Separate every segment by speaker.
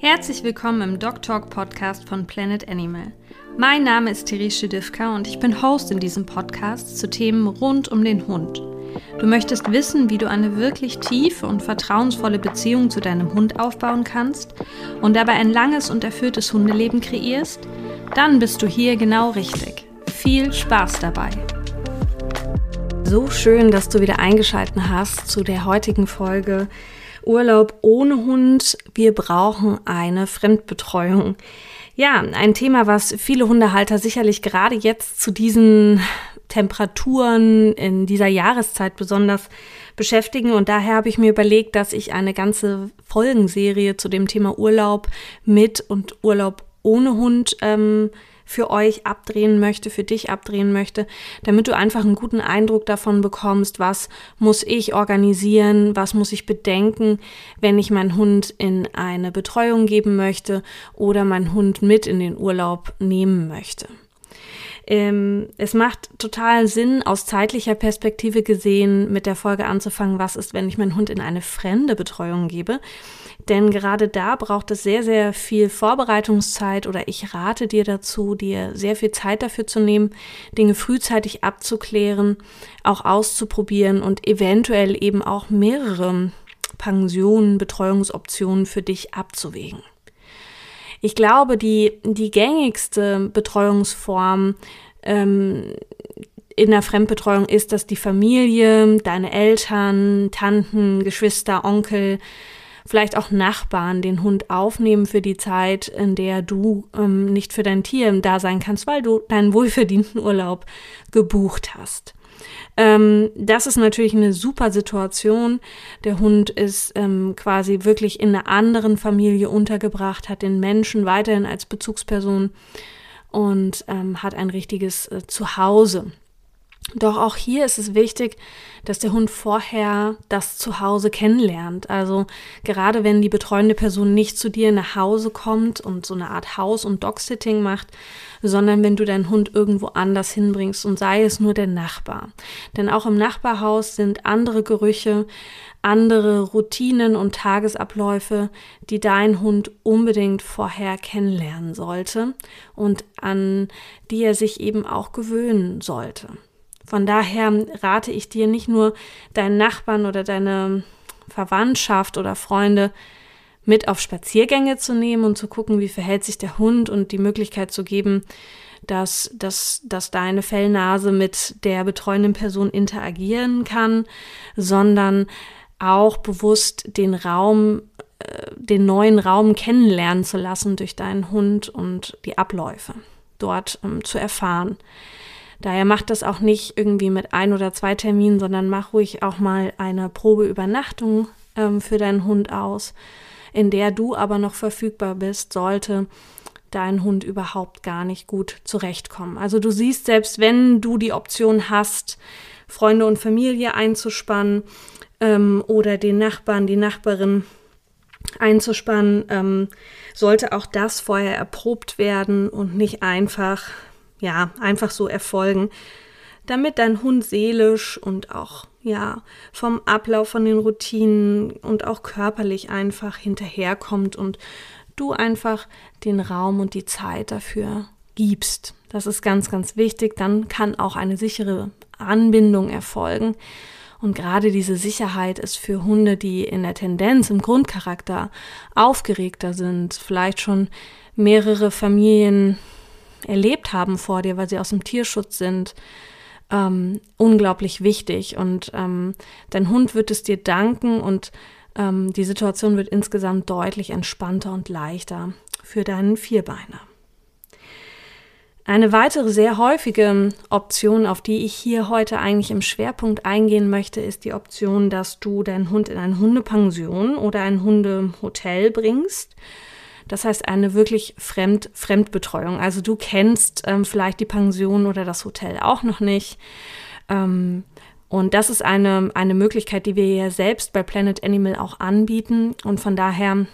Speaker 1: Herzlich willkommen im Dog Talk Podcast von Planet Animal. Mein Name ist Therese Schedivka und ich bin Host in diesem Podcast zu Themen rund um den Hund. Du möchtest wissen, wie du eine wirklich tiefe und vertrauensvolle Beziehung zu deinem Hund aufbauen kannst und dabei ein langes und erfülltes Hundeleben kreierst? Dann bist du hier genau richtig. Viel Spaß dabei! So schön, dass du wieder eingeschaltet hast zu der heutigen Folge Urlaub ohne Hund. Wir brauchen eine Fremdbetreuung. Ja, ein Thema, was viele Hundehalter sicherlich gerade jetzt zu diesen Temperaturen in dieser Jahreszeit besonders beschäftigen. Und daher habe ich mir überlegt, dass ich eine ganze Folgenserie zu dem Thema Urlaub mit und Urlaub ohne Hund ähm, für euch abdrehen möchte, für dich abdrehen möchte, damit du einfach einen guten Eindruck davon bekommst, was muss ich organisieren, was muss ich bedenken, wenn ich meinen Hund in eine Betreuung geben möchte oder meinen Hund mit in den Urlaub nehmen möchte. Ähm, es macht total Sinn, aus zeitlicher Perspektive gesehen, mit der Folge anzufangen, was ist, wenn ich meinen Hund in eine fremde Betreuung gebe. Denn gerade da braucht es sehr, sehr viel Vorbereitungszeit oder ich rate dir dazu, dir sehr viel Zeit dafür zu nehmen, Dinge frühzeitig abzuklären, auch auszuprobieren und eventuell eben auch mehrere Pensionen, Betreuungsoptionen für dich abzuwägen. Ich glaube, die, die gängigste Betreuungsform ähm, in der Fremdbetreuung ist, dass die Familie, deine Eltern, Tanten, Geschwister, Onkel, vielleicht auch Nachbarn den Hund aufnehmen für die Zeit, in der du ähm, nicht für dein Tier da sein kannst, weil du deinen wohlverdienten Urlaub gebucht hast. Ähm, das ist natürlich eine super Situation. Der Hund ist ähm, quasi wirklich in einer anderen Familie untergebracht, hat den Menschen weiterhin als Bezugsperson und ähm, hat ein richtiges äh, Zuhause. Doch auch hier ist es wichtig, dass der Hund vorher das Zuhause kennenlernt. Also gerade wenn die betreuende Person nicht zu dir nach Hause kommt und so eine Art Haus- und Dog-Sitting macht, sondern wenn du deinen Hund irgendwo anders hinbringst und sei es nur der Nachbar. Denn auch im Nachbarhaus sind andere Gerüche, andere Routinen und Tagesabläufe, die dein Hund unbedingt vorher kennenlernen sollte und an die er sich eben auch gewöhnen sollte. Von daher rate ich dir nicht nur deinen Nachbarn oder deine Verwandtschaft oder Freunde mit auf Spaziergänge zu nehmen und zu gucken, wie verhält sich der Hund und die Möglichkeit zu geben, dass, dass, dass deine Fellnase mit der betreuenden Person interagieren kann, sondern auch bewusst den Raum, äh, den neuen Raum kennenlernen zu lassen durch deinen Hund und die Abläufe dort ähm, zu erfahren. Daher mach das auch nicht irgendwie mit ein oder zwei Terminen, sondern mach ruhig auch mal eine Probeübernachtung ähm, für deinen Hund aus, in der du aber noch verfügbar bist, sollte dein Hund überhaupt gar nicht gut zurechtkommen. Also du siehst, selbst wenn du die Option hast, Freunde und Familie einzuspannen ähm, oder den Nachbarn, die Nachbarin einzuspannen, ähm, sollte auch das vorher erprobt werden und nicht einfach ja, einfach so erfolgen, damit dein Hund seelisch und auch, ja, vom Ablauf von den Routinen und auch körperlich einfach hinterherkommt und du einfach den Raum und die Zeit dafür gibst. Das ist ganz, ganz wichtig. Dann kann auch eine sichere Anbindung erfolgen. Und gerade diese Sicherheit ist für Hunde, die in der Tendenz, im Grundcharakter aufgeregter sind, vielleicht schon mehrere Familien erlebt haben vor dir, weil sie aus dem Tierschutz sind, ähm, unglaublich wichtig. Und ähm, dein Hund wird es dir danken und ähm, die Situation wird insgesamt deutlich entspannter und leichter für deinen Vierbeiner. Eine weitere sehr häufige Option, auf die ich hier heute eigentlich im Schwerpunkt eingehen möchte, ist die Option, dass du deinen Hund in eine Hundepension oder ein Hundehotel bringst das heißt eine wirklich Fremd Fremdbetreuung. Also du kennst ähm, vielleicht die Pension oder das Hotel auch noch nicht. Ähm, und das ist eine, eine Möglichkeit, die wir ja selbst bei Planet Animal auch anbieten. Und von daher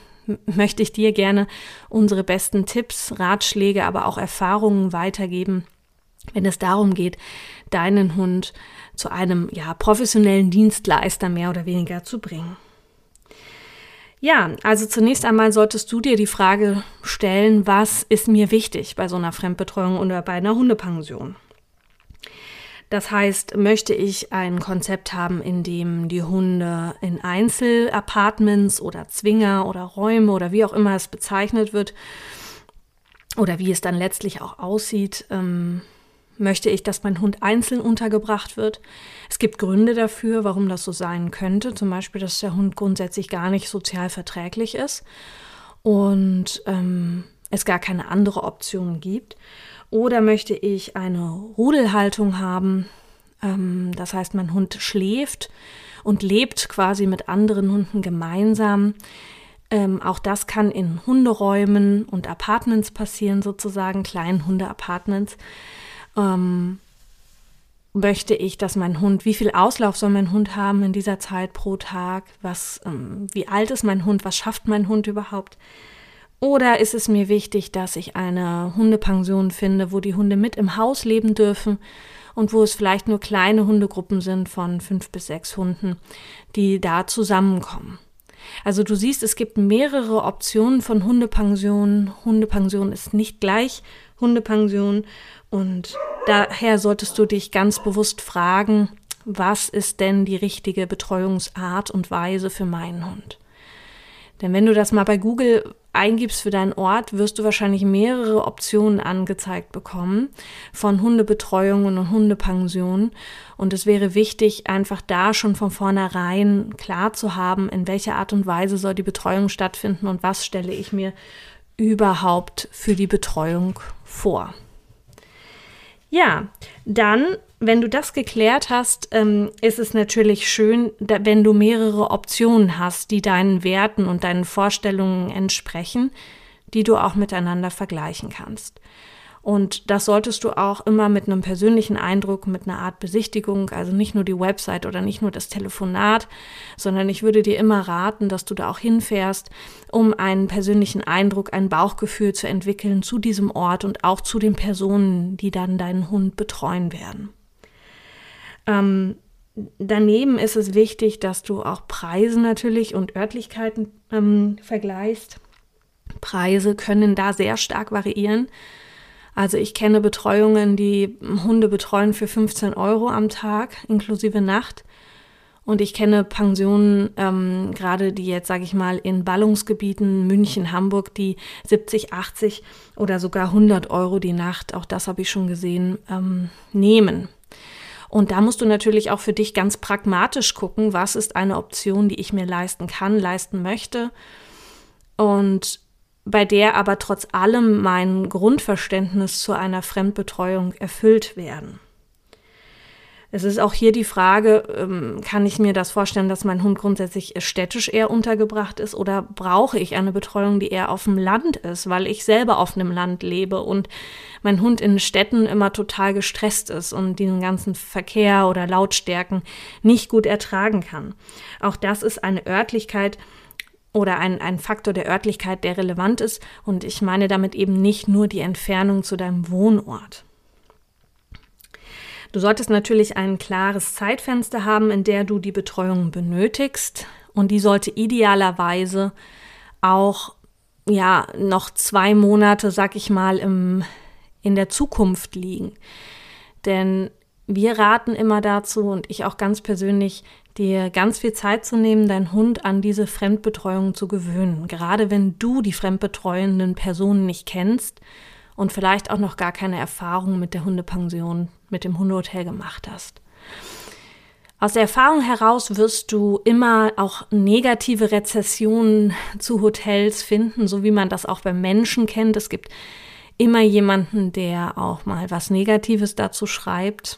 Speaker 1: möchte ich dir gerne unsere besten Tipps, Ratschläge, aber auch Erfahrungen weitergeben, wenn es darum geht, deinen Hund zu einem ja, professionellen Dienstleister mehr oder weniger zu bringen. Ja, also zunächst einmal solltest du dir die Frage stellen, was ist mir wichtig bei so einer Fremdbetreuung oder bei einer Hundepension? Das heißt, möchte ich ein Konzept haben, in dem die Hunde in Einzelapartments oder Zwinger oder Räume oder wie auch immer es bezeichnet wird oder wie es dann letztlich auch aussieht, ähm, möchte ich, dass mein Hund einzeln untergebracht wird. Es gibt Gründe dafür, warum das so sein könnte. Zum Beispiel, dass der Hund grundsätzlich gar nicht sozial verträglich ist und ähm, es gar keine andere Option gibt. Oder möchte ich eine Rudelhaltung haben? Ähm, das heißt, mein Hund schläft und lebt quasi mit anderen Hunden gemeinsam. Ähm, auch das kann in Hunderäumen und Apartments passieren, sozusagen, kleinen Hundeapartments. Ähm, möchte ich, dass mein Hund, wie viel Auslauf soll mein Hund haben in dieser Zeit pro Tag? Was, ähm, wie alt ist mein Hund? Was schafft mein Hund überhaupt? Oder ist es mir wichtig, dass ich eine Hundepension finde, wo die Hunde mit im Haus leben dürfen und wo es vielleicht nur kleine Hundegruppen sind von fünf bis sechs Hunden, die da zusammenkommen? Also du siehst, es gibt mehrere Optionen von Hundepensionen. Hundepension ist nicht gleich Hundepension und daher solltest du dich ganz bewusst fragen, was ist denn die richtige Betreuungsart und Weise für meinen Hund? Denn wenn du das mal bei Google eingibst für deinen Ort, wirst du wahrscheinlich mehrere Optionen angezeigt bekommen von Hundebetreuungen und Hundepensionen. Und es wäre wichtig, einfach da schon von vornherein klar zu haben, in welcher Art und Weise soll die Betreuung stattfinden und was stelle ich mir überhaupt für die Betreuung vor. Ja, dann, wenn du das geklärt hast, ähm, ist es natürlich schön, da, wenn du mehrere Optionen hast, die deinen Werten und deinen Vorstellungen entsprechen, die du auch miteinander vergleichen kannst. Und das solltest du auch immer mit einem persönlichen Eindruck, mit einer Art Besichtigung, also nicht nur die Website oder nicht nur das Telefonat, sondern ich würde dir immer raten, dass du da auch hinfährst, um einen persönlichen Eindruck, ein Bauchgefühl zu entwickeln zu diesem Ort und auch zu den Personen, die dann deinen Hund betreuen werden. Ähm, daneben ist es wichtig, dass du auch Preise natürlich und Örtlichkeiten ähm, vergleichst. Preise können da sehr stark variieren. Also ich kenne Betreuungen, die Hunde betreuen für 15 Euro am Tag, inklusive Nacht. Und ich kenne Pensionen, ähm, gerade die jetzt, sage ich mal, in Ballungsgebieten, München, Hamburg, die 70, 80 oder sogar 100 Euro die Nacht, auch das habe ich schon gesehen, ähm, nehmen. Und da musst du natürlich auch für dich ganz pragmatisch gucken, was ist eine Option, die ich mir leisten kann, leisten möchte. Und bei der aber trotz allem mein Grundverständnis zu einer Fremdbetreuung erfüllt werden. Es ist auch hier die Frage, ähm, kann ich mir das vorstellen, dass mein Hund grundsätzlich städtisch eher untergebracht ist oder brauche ich eine Betreuung, die eher auf dem Land ist, weil ich selber auf einem Land lebe und mein Hund in Städten immer total gestresst ist und diesen ganzen Verkehr oder Lautstärken nicht gut ertragen kann. Auch das ist eine Örtlichkeit, oder ein, ein Faktor der Örtlichkeit, der relevant ist. Und ich meine damit eben nicht nur die Entfernung zu deinem Wohnort. Du solltest natürlich ein klares Zeitfenster haben, in der du die Betreuung benötigst. Und die sollte idealerweise auch ja noch zwei Monate, sag ich mal, im, in der Zukunft liegen. Denn wir raten immer dazu und ich auch ganz persönlich, dir ganz viel Zeit zu nehmen, deinen Hund an diese Fremdbetreuung zu gewöhnen. Gerade wenn du die fremdbetreuenden Personen nicht kennst und vielleicht auch noch gar keine Erfahrung mit der Hundepension, mit dem Hundehotel gemacht hast. Aus der Erfahrung heraus wirst du immer auch negative Rezessionen zu Hotels finden, so wie man das auch beim Menschen kennt. Es gibt immer jemanden, der auch mal was Negatives dazu schreibt.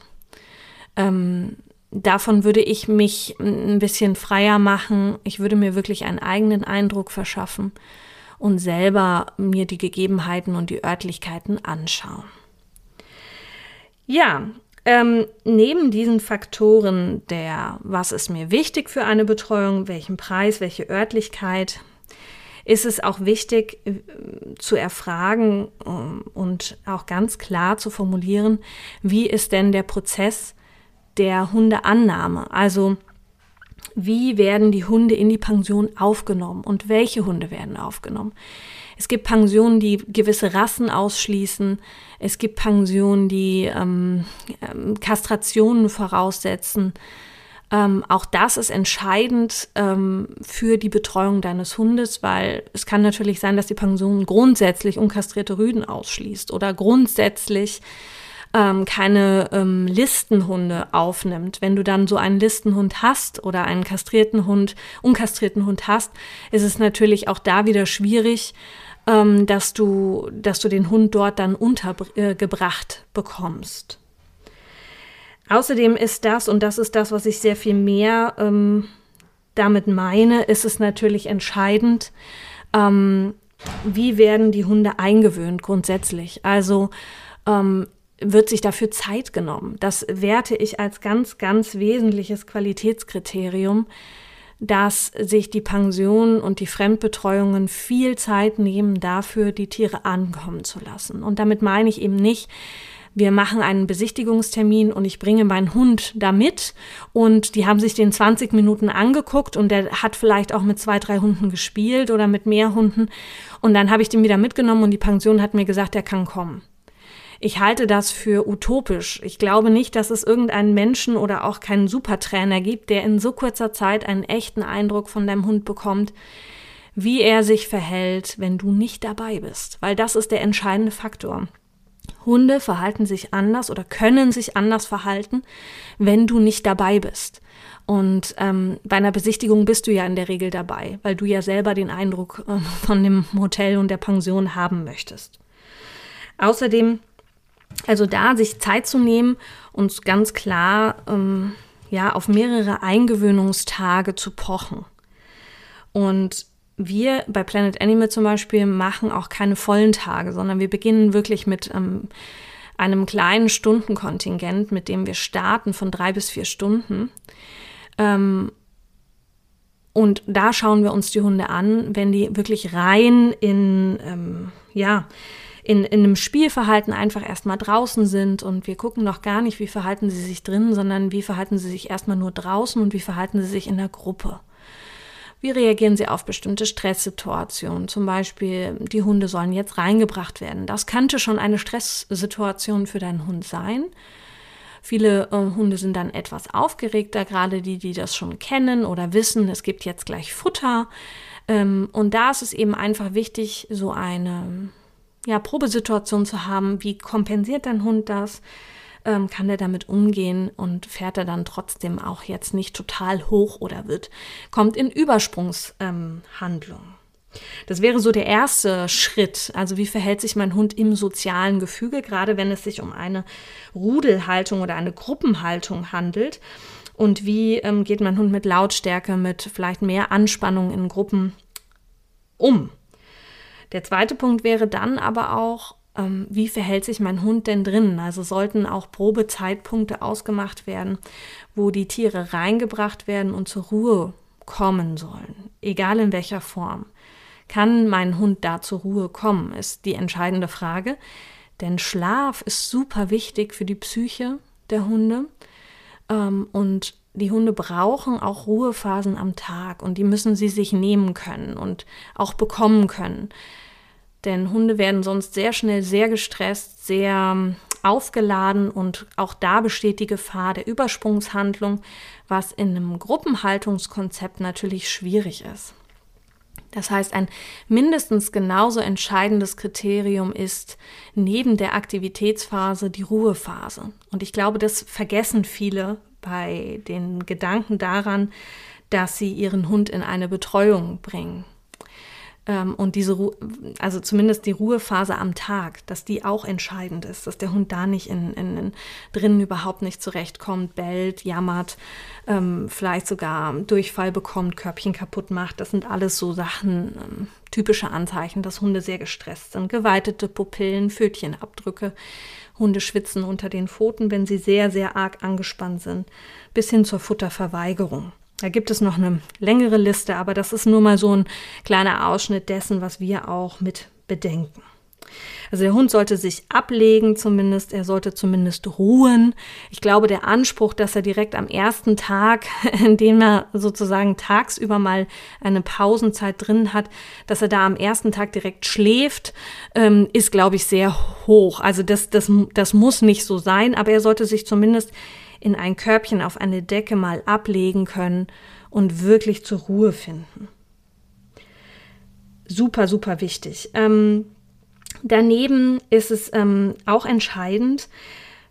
Speaker 1: Ähm, davon würde ich mich ein bisschen freier machen. Ich würde mir wirklich einen eigenen Eindruck verschaffen und selber mir die Gegebenheiten und die Örtlichkeiten anschauen. Ja, ähm, neben diesen Faktoren der, was ist mir wichtig für eine Betreuung, welchen Preis, welche Örtlichkeit, ist es auch wichtig äh, zu erfragen ähm, und auch ganz klar zu formulieren, wie ist denn der Prozess der Hundeannahme. Also wie werden die Hunde in die Pension aufgenommen und welche Hunde werden aufgenommen. Es gibt Pensionen, die gewisse Rassen ausschließen. Es gibt Pensionen, die ähm, ähm, Kastrationen voraussetzen. Ähm, auch das ist entscheidend ähm, für die Betreuung deines Hundes, weil es kann natürlich sein, dass die Pension grundsätzlich unkastrierte Rüden ausschließt oder grundsätzlich ähm, keine ähm, Listenhunde aufnimmt. Wenn du dann so einen Listenhund hast oder einen kastrierten Hund, unkastrierten Hund hast, ist es natürlich auch da wieder schwierig, ähm, dass, du, dass du den Hund dort dann untergebracht bekommst. Außerdem ist das, und das ist das, was ich sehr viel mehr ähm, damit meine, ist es natürlich entscheidend, ähm, wie werden die Hunde eingewöhnt grundsätzlich. Also ähm, wird sich dafür Zeit genommen. Das werte ich als ganz, ganz wesentliches Qualitätskriterium, dass sich die Pensionen und die Fremdbetreuungen viel Zeit nehmen dafür, die Tiere ankommen zu lassen. Und damit meine ich eben nicht, wir machen einen Besichtigungstermin und ich bringe meinen Hund da mit und die haben sich den 20 Minuten angeguckt und der hat vielleicht auch mit zwei, drei Hunden gespielt oder mit mehr Hunden und dann habe ich den wieder mitgenommen und die Pension hat mir gesagt, er kann kommen. Ich halte das für utopisch. Ich glaube nicht, dass es irgendeinen Menschen oder auch keinen Supertrainer gibt, der in so kurzer Zeit einen echten Eindruck von deinem Hund bekommt, wie er sich verhält, wenn du nicht dabei bist. Weil das ist der entscheidende Faktor. Hunde verhalten sich anders oder können sich anders verhalten, wenn du nicht dabei bist. Und ähm, bei einer Besichtigung bist du ja in der Regel dabei, weil du ja selber den Eindruck äh, von dem Hotel und der Pension haben möchtest. Außerdem also da sich Zeit zu nehmen und ganz klar ähm, ja auf mehrere Eingewöhnungstage zu pochen. Und wir bei Planet Animal zum Beispiel machen auch keine vollen Tage, sondern wir beginnen wirklich mit ähm, einem kleinen Stundenkontingent, mit dem wir starten von drei bis vier Stunden. Ähm, und da schauen wir uns die Hunde an, wenn die wirklich rein in, ähm, ja, in, in einem Spielverhalten einfach erstmal draußen sind und wir gucken noch gar nicht, wie verhalten sie sich drinnen, sondern wie verhalten sie sich erstmal nur draußen und wie verhalten sie sich in der Gruppe. Wie reagieren sie auf bestimmte Stresssituationen? Zum Beispiel, die Hunde sollen jetzt reingebracht werden. Das könnte schon eine Stresssituation für deinen Hund sein. Viele äh, Hunde sind dann etwas aufgeregter, gerade die, die das schon kennen oder wissen, es gibt jetzt gleich Futter. Ähm, und da ist es eben einfach wichtig, so eine ja, Probesituation zu haben. Wie kompensiert dein Hund das? Ähm, kann er damit umgehen und fährt er dann trotzdem auch jetzt nicht total hoch oder wird, kommt in Übersprungshandlung. Ähm, das wäre so der erste Schritt. Also wie verhält sich mein Hund im sozialen Gefüge, gerade wenn es sich um eine Rudelhaltung oder eine Gruppenhaltung handelt. Und wie ähm, geht mein Hund mit Lautstärke, mit vielleicht mehr Anspannung in Gruppen um? Der zweite Punkt wäre dann aber auch, ähm, wie verhält sich mein Hund denn drinnen? Also sollten auch Probezeitpunkte ausgemacht werden, wo die Tiere reingebracht werden und zur Ruhe kommen sollen, egal in welcher Form. Kann mein Hund da zur Ruhe kommen, ist die entscheidende Frage. Denn Schlaf ist super wichtig für die Psyche der Hunde. Ähm, und die Hunde brauchen auch Ruhephasen am Tag und die müssen sie sich nehmen können und auch bekommen können. Denn Hunde werden sonst sehr schnell sehr gestresst, sehr ähm, aufgeladen und auch da besteht die Gefahr der Übersprungshandlung, was in einem Gruppenhaltungskonzept natürlich schwierig ist. Das heißt, ein mindestens genauso entscheidendes Kriterium ist neben der Aktivitätsphase die Ruhephase. Und ich glaube, das vergessen viele bei den Gedanken daran, dass sie ihren Hund in eine Betreuung bringen. Ähm, und diese, Ru also zumindest die Ruhephase am Tag, dass die auch entscheidend ist, dass der Hund da nicht in, in, in drinnen überhaupt nicht zurechtkommt, bellt, jammert, ähm, vielleicht sogar Durchfall bekommt, Körbchen kaputt macht. Das sind alles so Sachen, ähm, typische Anzeichen, dass Hunde sehr gestresst sind. Geweitete Pupillen, Pfötchenabdrücke. Hunde schwitzen unter den Pfoten, wenn sie sehr, sehr arg angespannt sind, bis hin zur Futterverweigerung. Da gibt es noch eine längere Liste, aber das ist nur mal so ein kleiner Ausschnitt dessen, was wir auch mit bedenken. Also der Hund sollte sich ablegen zumindest, er sollte zumindest ruhen. Ich glaube, der Anspruch, dass er direkt am ersten Tag, in dem er sozusagen tagsüber mal eine Pausenzeit drin hat, dass er da am ersten Tag direkt schläft, ähm, ist, glaube ich, sehr hoch. Also das, das, das muss nicht so sein, aber er sollte sich zumindest in ein Körbchen auf eine Decke mal ablegen können und wirklich zur Ruhe finden. Super, super wichtig. Ähm, Daneben ist es ähm, auch entscheidend,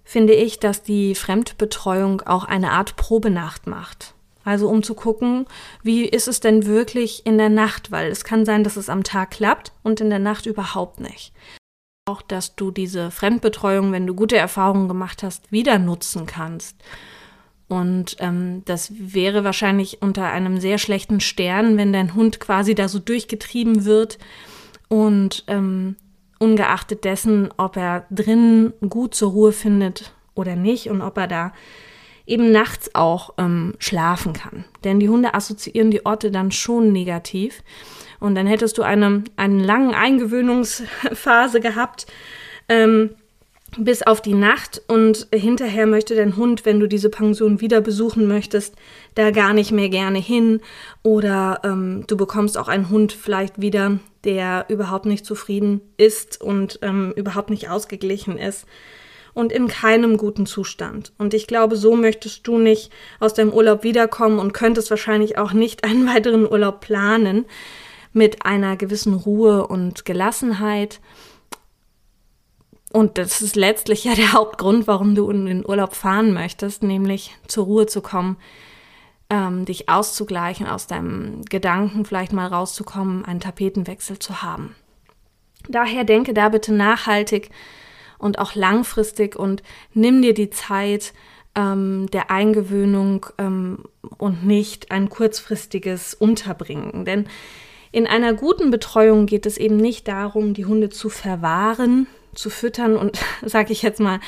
Speaker 1: finde ich, dass die Fremdbetreuung auch eine Art Probenacht macht. Also um zu gucken, wie ist es denn wirklich in der Nacht, weil es kann sein, dass es am Tag klappt und in der Nacht überhaupt nicht. Auch, dass du diese Fremdbetreuung, wenn du gute Erfahrungen gemacht hast, wieder nutzen kannst. Und ähm, das wäre wahrscheinlich unter einem sehr schlechten Stern, wenn dein Hund quasi da so durchgetrieben wird und ähm, ungeachtet dessen, ob er drin gut zur Ruhe findet oder nicht und ob er da eben nachts auch ähm, schlafen kann. Denn die Hunde assoziieren die Orte dann schon negativ. Und dann hättest du eine, eine lange Eingewöhnungsphase gehabt, ähm, bis auf die Nacht. Und hinterher möchte dein Hund, wenn du diese Pension wieder besuchen möchtest, da gar nicht mehr gerne hin. Oder ähm, du bekommst auch einen Hund vielleicht wieder, der überhaupt nicht zufrieden ist und ähm, überhaupt nicht ausgeglichen ist und in keinem guten Zustand. Und ich glaube, so möchtest du nicht aus deinem Urlaub wiederkommen und könntest wahrscheinlich auch nicht einen weiteren Urlaub planen mit einer gewissen Ruhe und Gelassenheit. Und das ist letztlich ja der Hauptgrund, warum du in den Urlaub fahren möchtest, nämlich zur Ruhe zu kommen, ähm, dich auszugleichen, aus deinem Gedanken vielleicht mal rauszukommen, einen Tapetenwechsel zu haben. Daher denke da bitte nachhaltig und auch langfristig und nimm dir die Zeit ähm, der Eingewöhnung ähm, und nicht ein kurzfristiges Unterbringen. Denn in einer guten Betreuung geht es eben nicht darum, die Hunde zu verwahren, zu füttern und, sag ich jetzt mal,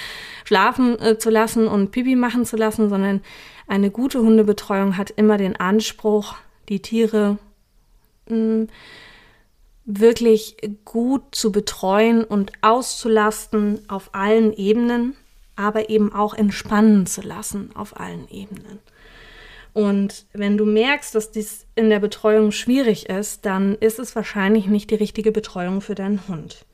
Speaker 1: schlafen äh, zu lassen und Pipi machen zu lassen, sondern eine gute Hundebetreuung hat immer den Anspruch, die Tiere mh, hm, wirklich gut zu betreuen und auszulasten auf allen Ebenen, aber eben auch entspannen zu lassen auf allen Ebenen. Und wenn du merkst, dass dies in der Betreuung schwierig ist, dann ist es wahrscheinlich nicht die richtige Betreuung für deinen Hund.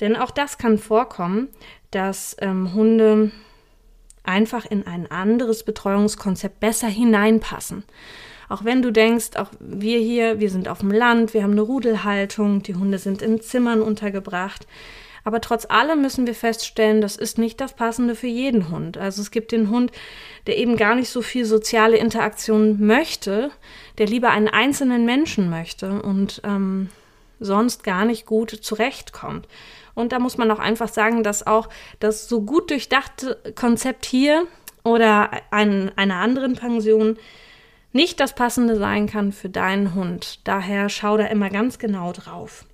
Speaker 1: Denn auch das kann vorkommen, dass ähm, Hunde einfach in ein anderes Betreuungskonzept besser hineinpassen. Auch wenn du denkst, auch wir hier, wir sind auf dem Land, wir haben eine Rudelhaltung, die Hunde sind in Zimmern untergebracht. Aber trotz allem müssen wir feststellen, das ist nicht das Passende für jeden Hund. Also es gibt den Hund, der eben gar nicht so viel soziale Interaktion möchte, der lieber einen einzelnen Menschen möchte und ähm, sonst gar nicht gut zurechtkommt. Und da muss man auch einfach sagen, dass auch das so gut durchdachte Konzept hier oder ein, einer anderen Pension nicht das passende sein kann für deinen Hund. Daher schau da immer ganz genau drauf.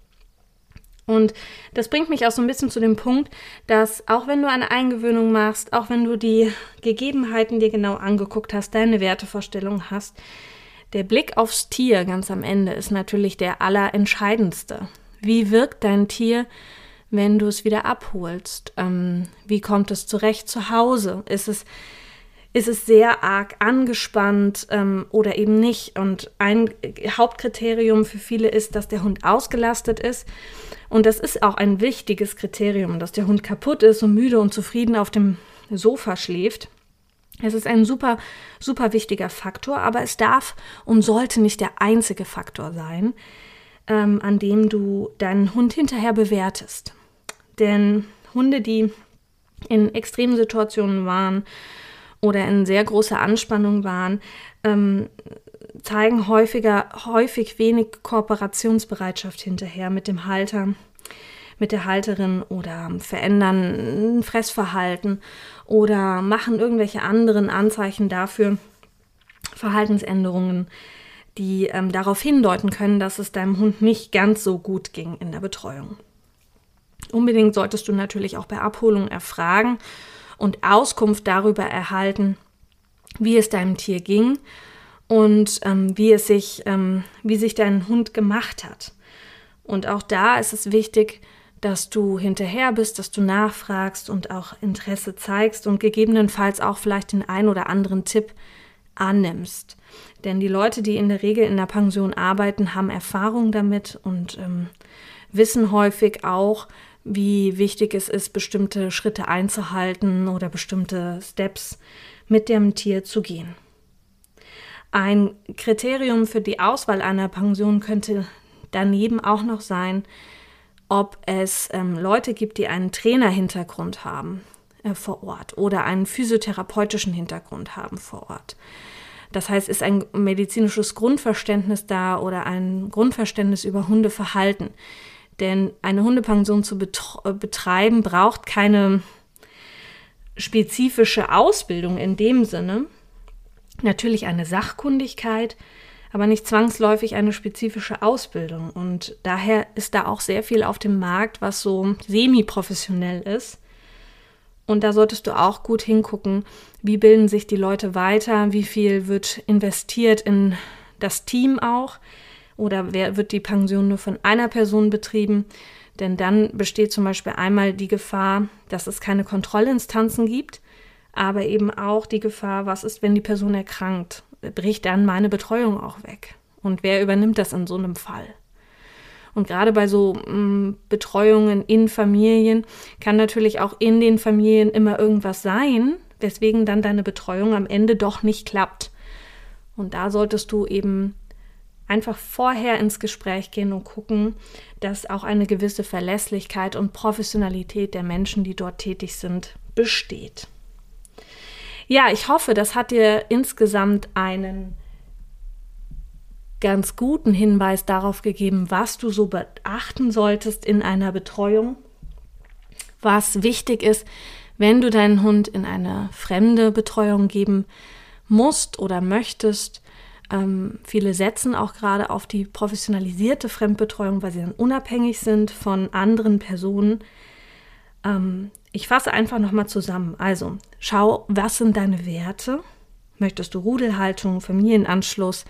Speaker 1: Und das bringt mich auch so ein bisschen zu dem Punkt, dass auch wenn du eine Eingewöhnung machst, auch wenn du die Gegebenheiten dir genau angeguckt hast, deine Wertevorstellung hast, der Blick aufs Tier ganz am Ende ist natürlich der allerentscheidendste. Wie wirkt dein Tier wenn du es wieder abholst? Ähm, wie kommt es zurecht zu Hause? Ist es, ist es sehr arg angespannt ähm, oder eben nicht? Und ein Hauptkriterium für viele ist, dass der Hund ausgelastet ist. Und das ist auch ein wichtiges Kriterium, dass der Hund kaputt ist und müde und zufrieden auf dem Sofa schläft. Es ist ein super, super wichtiger Faktor, aber es darf und sollte nicht der einzige Faktor sein, ähm, an dem du deinen Hund hinterher bewertest. Denn Hunde, die in extremen Situationen waren oder in sehr großer Anspannung waren, ähm, zeigen häufiger, häufig wenig Kooperationsbereitschaft hinterher mit dem Halter, mit der Halterin oder verändern Fressverhalten oder machen irgendwelche anderen Anzeichen dafür, Verhaltensänderungen, die ähm, darauf hindeuten können, dass es deinem Hund nicht ganz so gut ging in der Betreuung. Unbedingt solltest du natürlich auch bei Abholung erfragen und Auskunft darüber erhalten, wie es deinem Tier ging und ähm, wie es sich, ähm, wie sich dein Hund gemacht hat. Und auch da ist es wichtig, dass du hinterher bist, dass du nachfragst und auch Interesse zeigst und gegebenenfalls auch vielleicht den ein oder anderen Tipp annimmst. Denn die Leute, die in der Regel in der Pension arbeiten, haben Erfahrung damit und ähm, wissen häufig auch, wie wichtig es ist, bestimmte Schritte einzuhalten oder bestimmte Steps mit dem Tier zu gehen. Ein Kriterium für die Auswahl einer Pension könnte daneben auch noch sein, ob es ähm, Leute gibt, die einen Trainerhintergrund haben äh, vor Ort oder einen physiotherapeutischen Hintergrund haben vor Ort. Das heißt, ist ein medizinisches Grundverständnis da oder ein Grundverständnis über Hundeverhalten. Denn eine Hundepension zu äh, betreiben braucht keine spezifische Ausbildung in dem Sinne. Natürlich eine Sachkundigkeit, aber nicht zwangsläufig eine spezifische Ausbildung. Und daher ist da auch sehr viel auf dem Markt, was so semi-professionell ist. Und da solltest du auch gut hingucken, wie bilden sich die Leute weiter, wie viel wird investiert in das Team auch oder wer wird die Pension nur von einer Person betrieben. Denn dann besteht zum Beispiel einmal die Gefahr, dass es keine Kontrollinstanzen gibt, aber eben auch die Gefahr, was ist, wenn die Person erkrankt? Bricht dann meine Betreuung auch weg? Und wer übernimmt das in so einem Fall? Und gerade bei so mh, mm, Betreuungen in Familien kann natürlich auch in den Familien immer irgendwas sein, weswegen dann deine Betreuung am Ende doch nicht klappt. Und da solltest du eben einfach vorher ins Gespräch gehen und gucken, dass auch eine gewisse Verlässlichkeit und Professionalität der Menschen, die dort tätig sind, besteht. Ja, ich hoffe, das hat dir insgesamt einen ganz guten Hinweis darauf gegeben, was du so beachten solltest in einer Betreuung, was wichtig ist, wenn du deinen Hund in eine fremde Betreuung geben musst oder möchtest. Ähm, viele setzen auch gerade auf die professionalisierte Fremdbetreuung, weil sie dann unabhängig sind von anderen Personen. Ähm, ich fasse einfach nochmal zusammen. Also, schau, was sind deine Werte? Möchtest du Rudelhaltung, Familienanschluss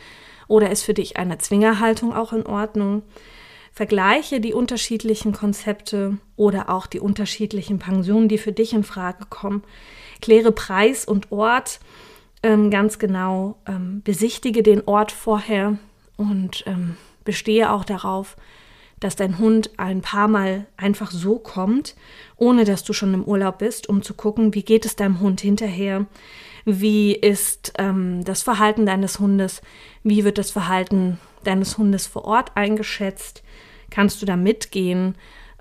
Speaker 1: oder ist für dich eine Zwingerhaltung auch in Ordnung? Vergleiche die unterschiedlichen Konzepte oder auch die unterschiedlichen Pensionen, die für dich in Frage kommen. Kläre Preis und Ort ähm, ganz genau. Ähm, besichtige den Ort vorher und ähm, bestehe auch darauf, dass dein Hund ein paar Mal einfach so kommt, ohne dass du schon im Urlaub bist, um zu gucken, wie geht es deinem Hund hinterher, wie ist ähm, das Verhalten deines Hundes, wie wird das Verhalten deines Hundes vor Ort eingeschätzt, kannst du da mitgehen,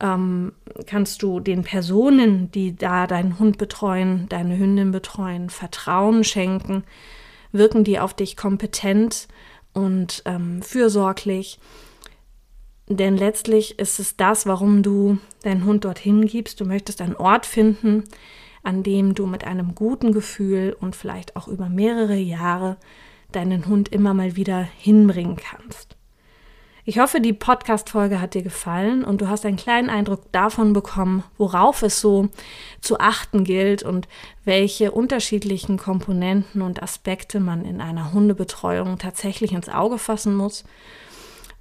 Speaker 1: ähm, kannst du den Personen, die da deinen Hund betreuen, deine Hündin betreuen, Vertrauen schenken, wirken die auf dich kompetent und ähm, fürsorglich denn letztlich ist es das, warum du deinen Hund dorthin gibst. Du möchtest einen Ort finden, an dem du mit einem guten Gefühl und vielleicht auch über mehrere Jahre deinen Hund immer mal wieder hinbringen kannst. Ich hoffe, die Podcast-Folge hat dir gefallen und du hast einen kleinen Eindruck davon bekommen, worauf es so zu achten gilt und welche unterschiedlichen Komponenten und Aspekte man in einer Hundebetreuung tatsächlich ins Auge fassen muss.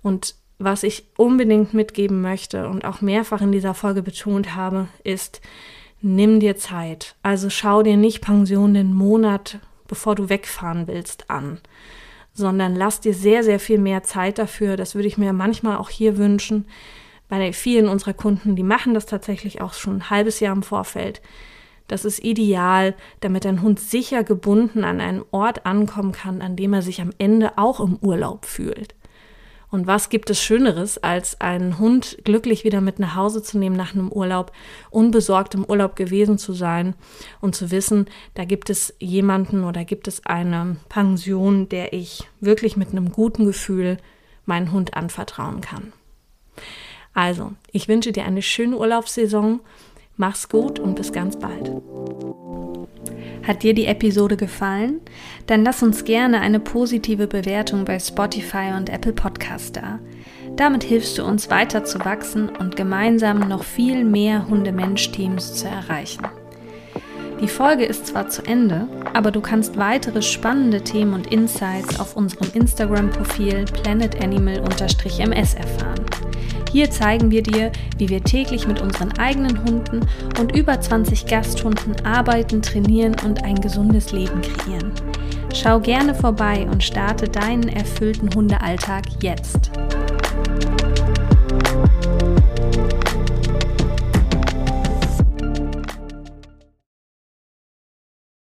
Speaker 1: Und was ich unbedingt mitgeben möchte und auch mehrfach in dieser Folge betont habe, ist, nimm dir Zeit. Also schau dir nicht Pension den Monat, bevor du wegfahren willst, an, sondern lass dir sehr, sehr viel mehr Zeit dafür. Das würde ich mir manchmal auch hier wünschen. Bei vielen unserer Kunden, die machen das tatsächlich auch schon ein halbes Jahr im Vorfeld. Das ist ideal, damit dein Hund sicher gebunden an einen Ort ankommen kann, an dem er sich am Ende auch im Urlaub fühlt. Und was gibt es Schöneres, als einen Hund glücklich wieder mit nach Hause zu nehmen nach einem Urlaub, unbesorgt im Urlaub gewesen zu sein und zu wissen, da gibt es jemanden oder gibt es eine Pension, der ich wirklich mit einem guten Gefühl meinen Hund anvertrauen kann. Also, ich wünsche dir eine schöne Urlaubssaison. Mach's gut und bis ganz bald. Hat dir die Episode gefallen? Dann lass uns gerne eine positive Bewertung bei Spotify und Apple Podcast da. Damit hilfst du uns weiter zu wachsen und gemeinsam noch viel mehr Hunde-Mensch-Teams zu erreichen. Die Folge ist zwar zu Ende, aber du kannst weitere spannende Themen und Insights auf unserem Instagram-Profil planetanimal-ms erfahren. Hier zeigen wir dir, wie wir täglich mit unseren eigenen Hunden und über 20 Gasthunden arbeiten, trainieren und ein gesundes Leben kreieren. Schau gerne vorbei und starte deinen erfüllten Hundealltag jetzt.